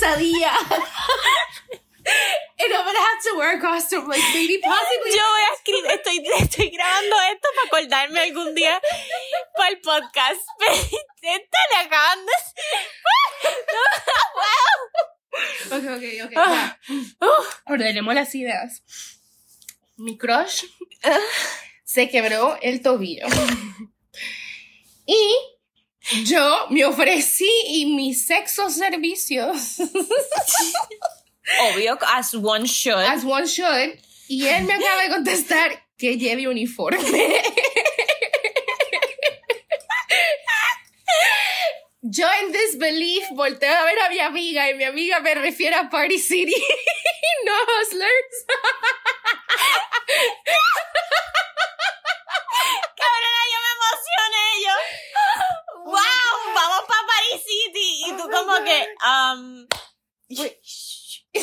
pesadilla. And I'm gonna have to wear a costume, like maybe possibly. Yo voy a escribir, estoy, estoy grabando esto para acordarme algún día para el podcast. Esto le acaban de... No, Ok, ok, ok. Ah. ya. Ordenemos las ideas. Mi crush se quebró el tobillo. Y yo me ofrecí y mis sexos servicios, Obvio, as one should. as one should, y él me acaba de contestar que lleve uniforme. Yo en disbelief volteo a ver a mi amiga y mi amiga me refiere a Party City, no Hustlers. Tú my como God. que, um... Wait.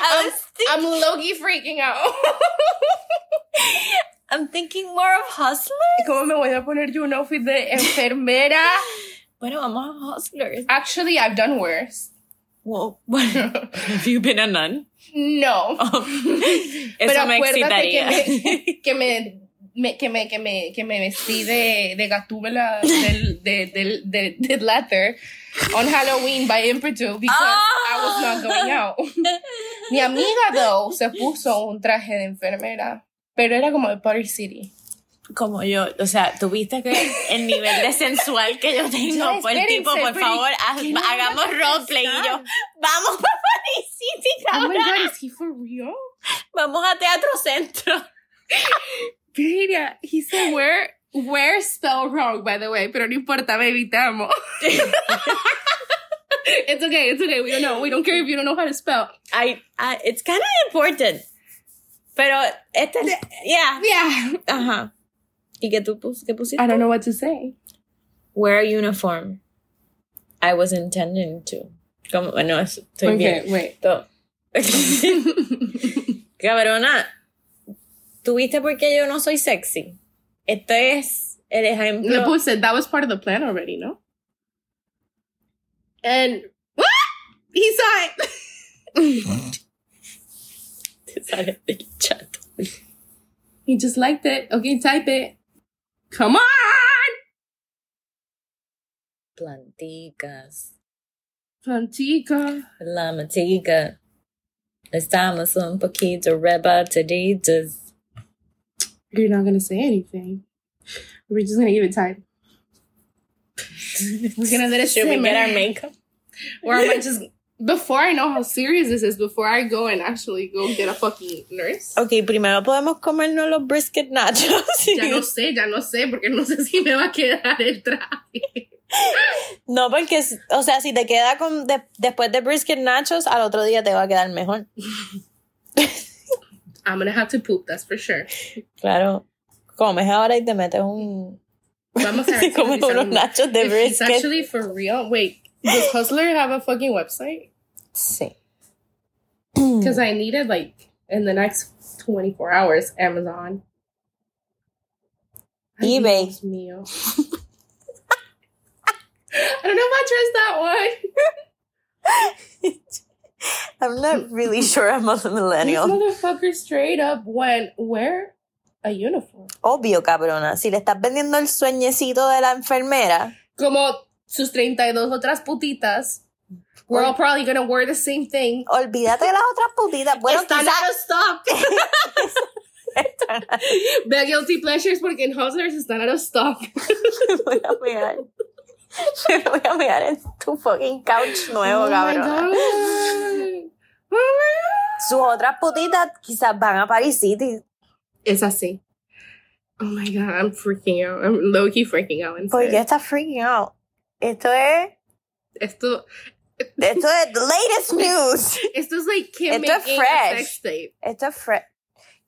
I was think- I'm low-key freaking out. I'm thinking more of Hustlers. ¿Cómo me voy a poner yo un outfit de enfermera? Bueno, vamos a Hustlers. Actually, I've done worse. Well, have you been a nun? No. Oh, Pero eso me acuérdate que excitaría. me, que me, me- que me, que me, que me vestí de, de gatúbela del, de, del, de, de leather on Halloween by Impromptu because I was not going out. Mi amiga, though, se puso un traje de enfermera, pero era como de Party City. Como yo, o sea, tuviste que el nivel de sensual que yo tengo Ya, por espérense, tipo, por favor, haz- ¿qué no hagamos roleplay y yo, vamos para Paris City, Oh my cabrón. god, is he for real? Vamos a Teatro Centro. Mira, he said where, where spelled wrong, by the way, pero no importa, me evitamos. it's okay, it's okay, we don't know, we don't care if you don't know how to spell. I, I, it's kind of important. Pero, yeah. Yeah. Ajá. ¿Y qué tú qué pusiste? I don't know what to say. Wear a uniform. I was intending to. Como, bueno, estoy bien. wait. Cabrona, ¿tuviste por qué yo no soy sexy? Esto es el ejemplo. Le puse, that was part of the plan already, no? And, what? He saw it. Te sale del chat. he just liked it. Okay, type it. Come on! Planticas, Plantica. la matica. Estamos un poquito rebataditas. You're not gonna say anything. We're just gonna give it time. We're gonna let it Should we simmer. get our makeup? Or am I just before I know how serious this is, before I go and actually go get a fucking nurse? Ok, primero podemos comernos los brisket nachos. Ya no sé, ya no sé, porque no sé si me va a quedar el traje. No, porque, o sea, si te queda con de- después de brisket nachos, al otro día te va a quedar mejor. I'm gonna have to poop, that's for sure. Claro. Comes ahora y te metes un. Vamos a comes unos nachos de If it's actually for real. Wait, does Hustler have a fucking website? Sí. Because I need it like in the next 24 hours. Amazon. eBay. I don't know if I trust that one. I'm not really sure I'm a This millennial. motherfucker straight up went, wear a uniform. Obvio, cabrona. Si le estás vendiendo el sueñecito de la enfermera, Como sus 32 otras putitas. We're all probably gonna wear the same thing. olvídate de las otras putitas. Bueno, Están quizás. out of stock. Ve a Guilty Pleasures porque en Hustlers están out of stock. Voy a pegar. Me voy a pegar en tu fucking couch nuevo, oh god. Oh. Sus otras putitas quizás van a Paris City. Es así. Oh my god, I'm freaking out. I'm low key freaking out. ¿Por qué estás freaking out? Esto es. Esto, Esto es the latest news. esto es like Kim Esto es fresh. a sex tape. Esto es fresh.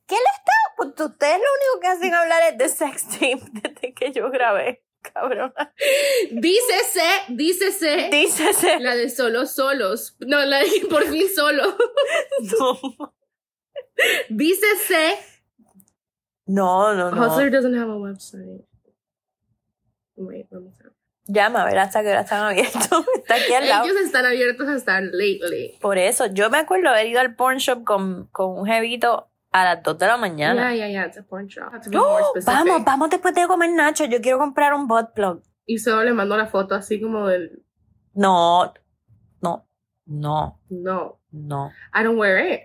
¿Qué le está? Pues ustedes lo único que hacen hablar es de sex tape desde que yo grabé, cabrona. Dícese, dícese. Dícese. La de solo solos. No, la de por fin solo. No, Dícese. no, no. no. Hustler doesn't have a website. Wait, let me see. Llama a ver hasta qué hora están abiertos. Está aquí al lado. Ellos están abiertos hasta lately. Por eso, yo me acuerdo haber ido al porn shop con, con un jevito a las 2 de la mañana. Yeah, yeah, yeah. It's a porn shop. Have to be more specific. vamos, vamos después de comer nacho. Yo quiero comprar un butt plug. Y solo le mando la foto así como del. No, no, no, No. no. I don't wear it.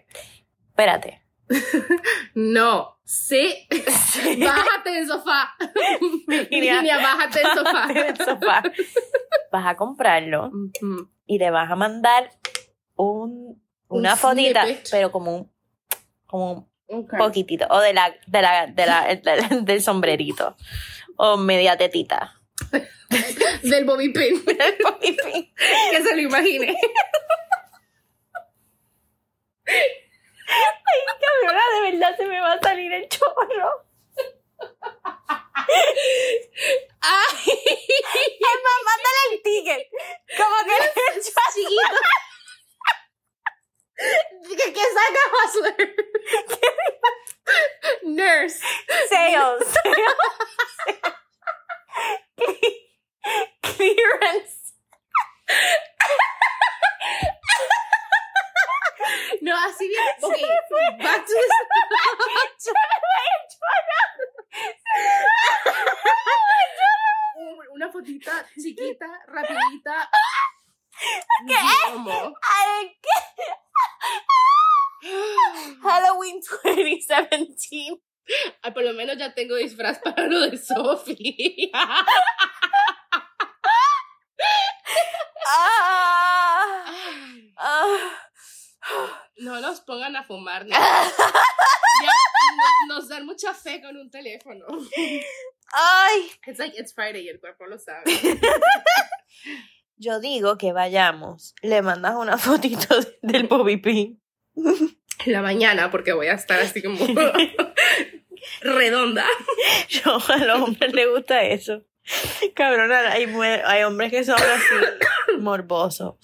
Espérate. No. Sí. Bájate del sofá. Virginia. Virginia, bájate del sofá. Del sofá. Vas a comprarlo y le vas a mandar un, una Un fotita, snippet. pero como un, como un Okay. poquitito. O de la, de la, de la, del- del sombrerito. O media tetita. Del Bobby Pin. que se lo imagine. Cabrona, de verdad se me va a salir el chorro. Ay. Es más, mándale el ticket. Como que le he hecho así. Chiquito. que, que saca Hustler. Nurse. Sales. Clearance. No, así bien. Ok, back to the... Un- Una fotita chiquita, rapidita. ¿Qué? ¿Cómo? Ay, ¿qué? Halloween 2017. Ah, por lo menos ya tengo disfraz para lo de Sophie. Ah, ah. No nos pongan a fumar. ¿no? Ya, no- nos dan mucha fe con un teléfono. Ay. It's like it's Friday y el cuerpo lo sabe. Yo digo que vayamos. Le mandas una fotito del Bobby Pin. En la mañana, porque voy a estar así como redonda. Yo, a los hombres les gusta eso. Cabrona, hay, hay hombres que son así morbosos.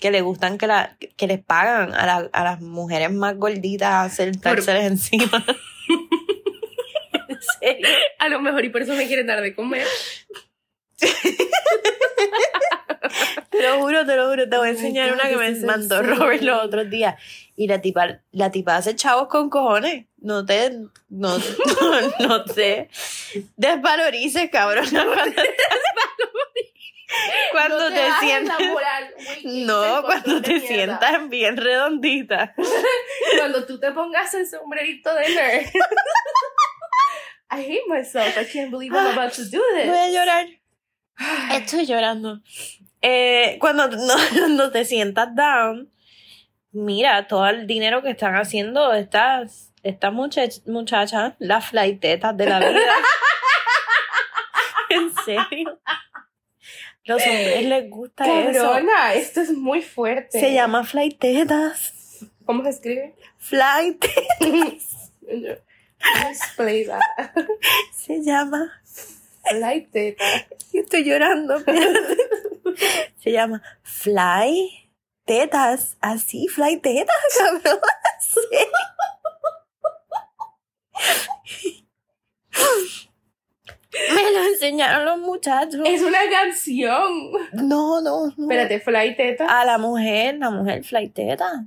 Que le gustan que, la, que les pagan a, la- a las mujeres más gorditas a sentárseles encima. A lo mejor y por eso me quieren dar de comer. Te lo juro, te lo juro. Te voy a enseñar una que me mandó. Robert los otros días. Y la tipa, la tipa hace chavos con cojones. No te, no, no, no te desvalorices, cabrón. Cuando, cuando No te, hagas sientas. No, cuando te mierda. sientas bien redondita. Cuando tú te pongas el sombrerito de nerd. I hate myself. I can't believe I'm about to do Voy this. a llorar. Estoy llorando. Eh, cuando, no, te sientas down, mira todo el dinero que están haciendo estas, estas muchach- muchachas, las flaitetas de la vida. en serio. Los hombres les gusta eso. Cabrona, esto es muy fuerte. Se llama flaitetas. ¿Cómo se escribe? Flaitetas. Display that. Se llama. Light data. Estoy llorando. Se llama Fly Tetas. Así, Fly Tetas, cabrón. Sí. Me lo enseñaron los muchachos. Es una canción. No, no, no. Espérate, fly teta. A la mujer, la mujer Fly Teta.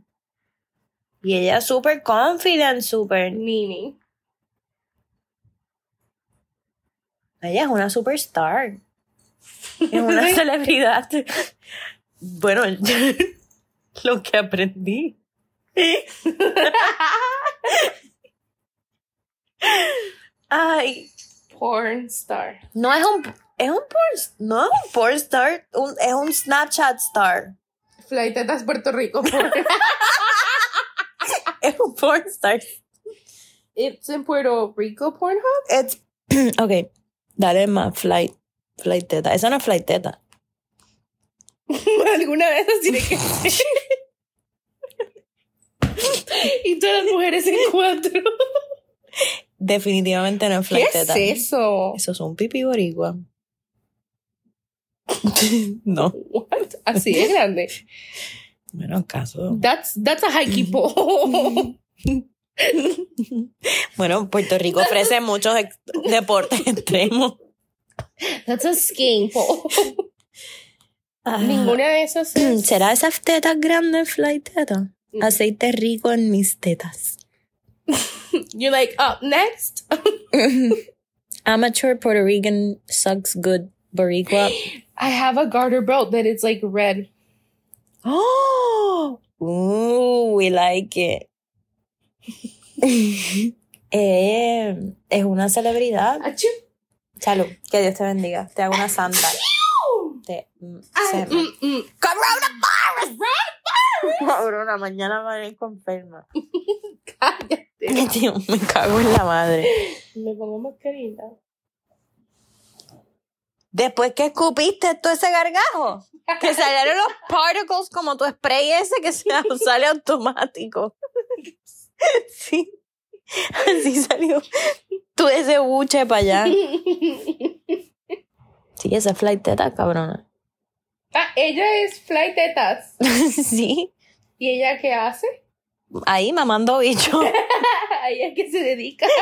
Y ella es súper confident, súper. Nini. Ella es una superstar. Es una celebridad. Bueno, lo que aprendí. Ay, Porn star. no es un es un porn, no es un porn star, un- es un Snapchat star. Fly tetas Puerto Rico. Es un porn star. It's in Puerto Rico Pornhub. It's okay. Dale más flight, flight teta. Esa no es flight teta. Alguna vez nos tiene que ser. y todas las mujeres en cuatro. Definitivamente no es ¿Qué flight es teta. eso? Eso es un pipí boricua. no. What? Así de grande. Bueno, acaso. That's, that's a hikey pole. Bueno, Puerto Rico ofrece muchos deportes extremos. That's a skiing pole. Ah. Ninguna de esas es... ¿Será esas tetas grandes, flight teta? Mm. Aceite rico en mis tetas. You're like, up next. Amateur Puerto Rican sucks good Boricua. I have a garter belt that is like red. Oh, ooh, we like it. eh, es una celebridad. Salud, que Dios te bendiga. Te hago una santa. Te, mm, Ay, me- mm, mm. Coronavirus. Cabrona, mañana va a enferma. Cállate. Tío, me cago en la madre. Me pongo mascarilla. Después que escupiste todo ese gargajo, que salieron los particles como tu spray ese que se sale automático. Sí. Así salió tú ese buche para allá. Sí, esa flight teta, cabrona. ah, ella es fly tetas. Sí. ¿Y ella qué hace? Ahí mamando bicho. ¿A ella qué se dedica?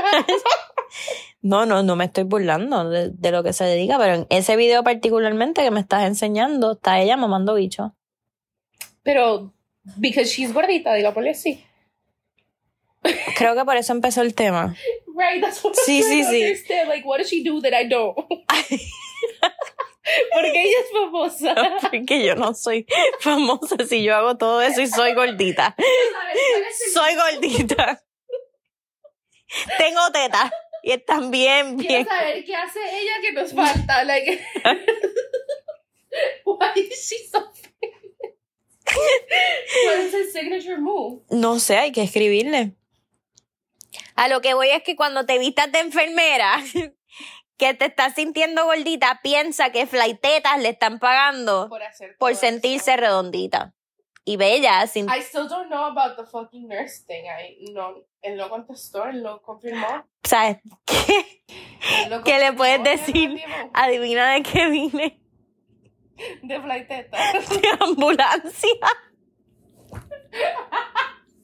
No, no, no me estoy burlando de, de lo que se dedica, pero en ese video particularmente que me estás enseñando, está ella mamando bicho. Pero, because she's gordita, digámosle así. Creo que por eso empezó el tema. Right, that's what Sí, sí, sí. understand. Like, what does she do that I don't? Porque ella es famosa. Porque yo no soy famosa si yo hago todo eso y soy gordita. Soy gordita. Tengo tetas. Y están bien, Quiero bien. saber qué hace ella que nos falta. Like, why is she so? What is her signature move? No sé, hay que escribirle. A lo que voy es que cuando te vistas de enfermera, que te estás sintiendo gordita, piensa que flaitetas le están pagando Por sentirse eso. redondita. Y bella, sin... I still don't know about the fucking nurse thing. I, no, él lo contestó, él lo confirmó. ¿Sabes qué? él lo ¿Qué le puedes decir? Adivina de qué vine. De flight teta. De ambulancia.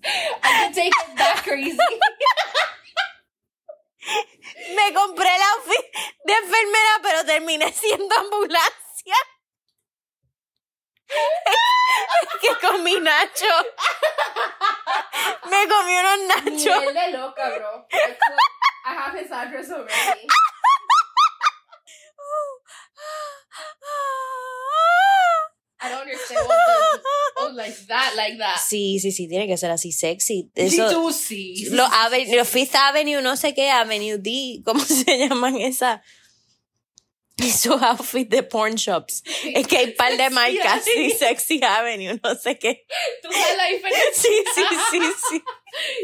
I can take it that crazy. Me compré la outfit de enfermera, pero terminé siendo ambulancia. Es que comí nacho. Me comí unos nachos. Miel de loca, bro. I have his address already. I don't understand what like that, like that. Sí, sí, sí, tiene que ser así sexy. Eso, Juicy. los, ave- los Fifth Avenue, no sé qué, Avenue D, ¿cómo se llaman esas? Esos outfits de porn shops. Es que hay un par de marcas, sí, Sexy Avenue, no sé qué. ¿Tú sabes la diferencia? Sí, sí, sí, sí.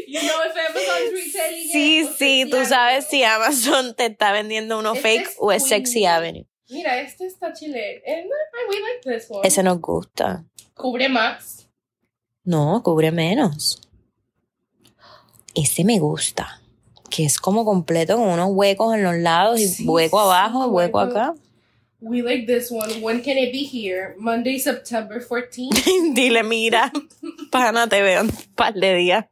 You know if Amazon's retailing it, Sí, sí, tú sabes si Amazon te está vendiendo uno Este fake es o es Sexy. Avenue. Mira, este está chile. And we like this one. Ese nos gusta. Cubre más. No, cubre menos. Ese me gusta. Que es como completo con unos huecos en los lados y Sí, hueco abajo, sí, hueco hueco. acá. We like this one. When can it be here? Monday, September 14th. Dile, mira, pana, te veo un par de días.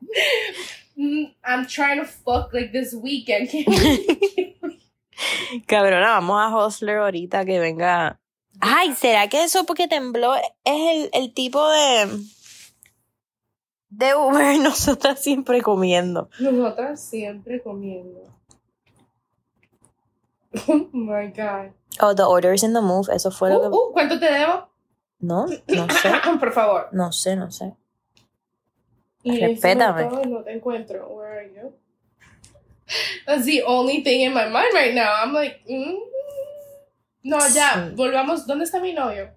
Mm, I'm trying to fuck like this weekend. Cabrona, vamos a Hostler ahorita que venga. Ay, ¿será que eso porque tembló es el, el tipo de. de Uber? Nosotras siempre comiendo. Nosotras siempre comiendo. Oh my god. Oh, the orders in the move, eso fue lo Uh, que. uh, ¿Cuánto te debo? No, no sé. Por favor. No sé, no sé. Y Respétame. todo, No te encuentro. Where are you? That's the only thing in my mind right now. I'm like, mm. no, ya, volvamos. ¿Dónde está mi novio?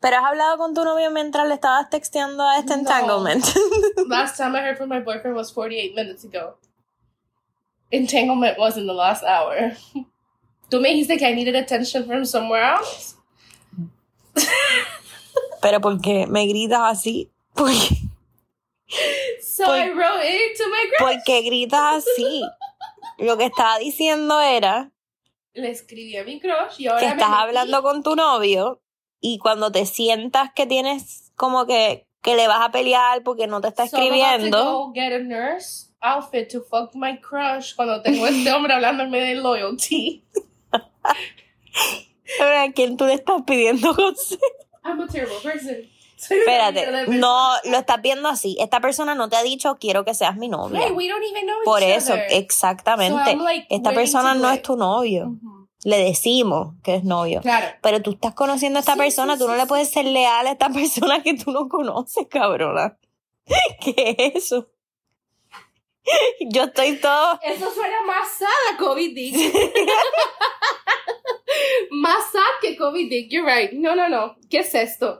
Pero has hablado con tu novio mientras le estabas texteando a este No. entanglement. Last time I heard from my boyfriend was 48 minutes ago. Entanglement was in the last hour. Tú me dijiste que I needed attention from somewhere else? Pero porque me gritas así. ¿Por qué? So Por- I wrote it to my crush. ¿Por qué gritas así? Lo que estaba diciendo era Le escribí a mi crush y ahora que me estás metí. hablando con tu novio y cuando te sientas que tienes como que, que le vas a pelear porque no te está So I'm about to escribiendo, go get a nurse outfit to fuck my crush cuando tengo este hombre hablándome de loyalty. a quién tú le estás pidiendo consejo. I'm a terrible person. Espérate, no lo estás viendo así. Esta persona no te ha dicho quiero que seas mi novia. Right, we don't even know Por each eso, other. exactamente. So I'm, like, Esta persona no it. es tu novio. Le decimos que es novio. Claro. Pero tú estás conociendo a esta Sí, persona, sí, tú no sí, le puedes ser leal a esta persona que tú no conoces, cabrona. ¿Qué es eso? Yo estoy todo. Eso suena más sad a COVID Dick. Más sad que COVID Dick. You're right. No, no, no. ¿Qué es esto?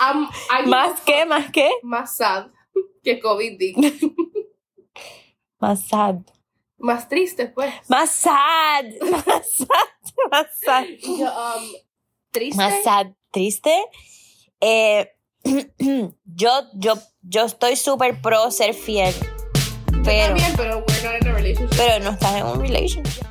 I'm- ¿Más qué? ¿Más qué? Más sad que COVID Dick. Más sad. más triste, pues. Más sad. Más sad. Más sad. Yo, um, triste. Más sad. Triste. Eh, yo, yo, yo estoy súper pro ser fiel. Yo Pero, también, pero we're not in a relationship. pero no estás en un relationship.